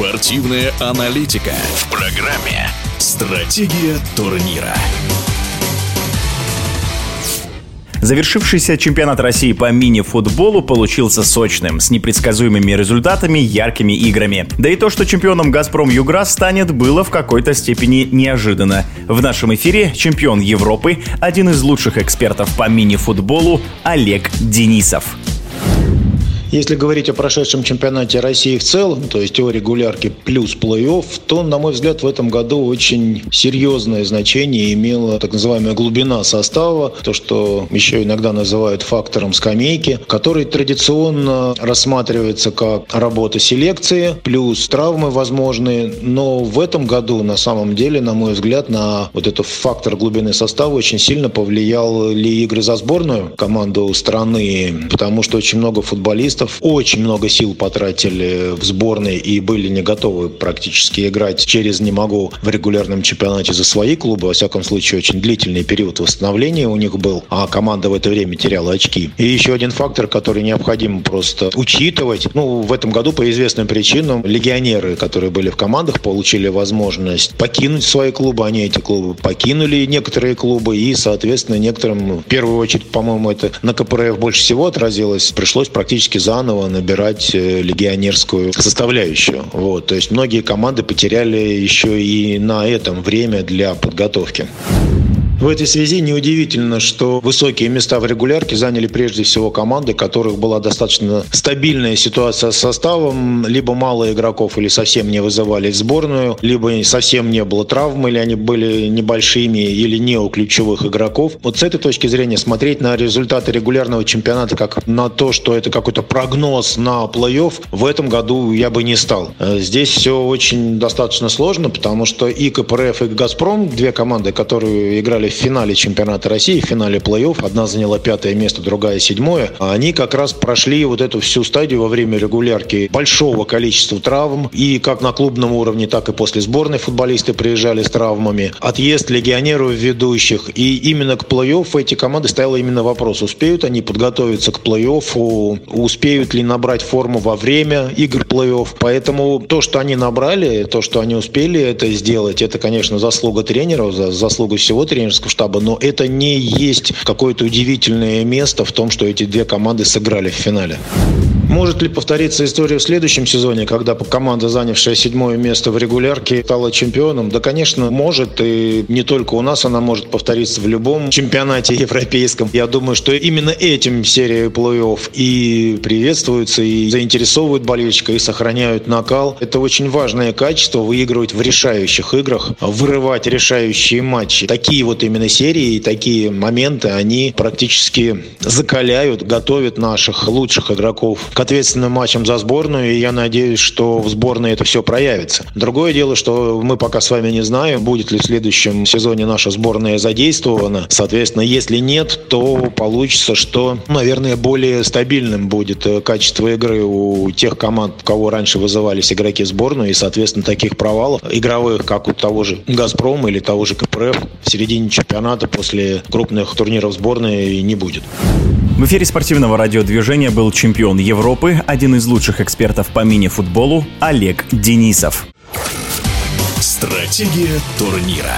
Спортивная аналитика в программе «Стратегия турнира». Завершившийся чемпионат России по мини-футболу получился сочным, с непредсказуемыми результатами, яркими играми. Да и то, что чемпионом «Газпром Югра» станет, было в какой-то степени неожиданно. В нашем эфире чемпион Европы, один из лучших экспертов по мини-футболу Олег Денисов. Если говорить о прошедшем чемпионате России в целом, то есть о регулярке плюс плей-офф, то, на мой взгляд, в этом году очень серьезное значение имела так называемая глубина состава, то, что еще иногда называют фактором скамейки, который традиционно рассматривается как работа селекции, плюс травмы возможные, но в этом году, на самом деле, на мой взгляд, на вот этот фактор глубины состава очень сильно повлиял ли игры за сборную команду страны, потому что очень много футболистов футболистов очень много сил потратили в сборной и были не готовы практически играть через «не могу» в регулярном чемпионате за свои клубы. Во всяком случае, очень длительный период восстановления у них был, а команда в это время теряла очки. И еще один фактор, который необходимо просто учитывать. Ну, в этом году по известным причинам легионеры, которые были в командах, получили возможность покинуть свои клубы. Они эти клубы покинули, некоторые клубы, и, соответственно, некоторым, в первую очередь, по-моему, это на КПРФ больше всего отразилось, пришлось практически за заново набирать э, легионерскую составляющую. Вот. То есть многие команды потеряли еще и на этом время для подготовки. В этой связи неудивительно, что высокие места в регулярке заняли прежде всего команды, у которых была достаточно стабильная ситуация с составом, либо мало игроков или совсем не вызывали сборную, либо совсем не было травм, или они были небольшими, или не у ключевых игроков. Вот с этой точки зрения смотреть на результаты регулярного чемпионата как на то, что это какой-то прогноз на плей-офф, в этом году я бы не стал. Э, здесь все очень достаточно сложно, потому что и КПРФ, и «Газпром», две команды, которые играли в финале чемпионата России, в финале плей-офф. Одна заняла пятое место, другая седьмое. Они как раз прошли вот эту всю стадию во время регулярки большого количества травм. И как на клубном уровне, так и после сборной футболисты приезжали с травмами. Отъезд легионеров ведущих. И именно к плей-офф эти команды стоял именно вопрос, успеют они подготовиться к плей-оффу, успеют ли набрать форму во время игр плей-офф. Поэтому то, что они набрали, то, что они успели это сделать, это, конечно, заслуга тренеров, заслуга всего тренерского тренерского штаба, но это не есть какое-то удивительное место в том, что эти две команды сыграли в финале. Может ли повториться история в следующем сезоне, когда команда, занявшая седьмое место в регулярке, стала чемпионом? Да, конечно, может. И не только у нас она может повториться в любом чемпионате европейском. Я думаю, что именно этим серия плей-офф и приветствуется, и заинтересовывают болельщика, и сохраняют накал. Это очень важное качество – выигрывать в решающих играх, вырывать решающие матчи. Такие вот именно серии и такие моменты, они практически закаляют, готовят наших лучших игроков к ответственным матчам за сборную, и я надеюсь, что в сборной это все проявится. Другое дело, что мы пока с вами не знаем, будет ли в следующем сезоне наша сборная задействована. Соответственно, если нет, то получится, что, наверное, более стабильным будет э, качество игры у тех команд, кого раньше вызывались игроки сборную, и, соответственно, таких провалов игровых, как у того же «Газпрома» или того же КПРФ в середине чемпионата после крупных турниров сборной не будет. В эфире спортивного радиодвижения был чемпион Европы, один из лучших экспертов по мини-футболу Олег Денисов. Стратегия турнира.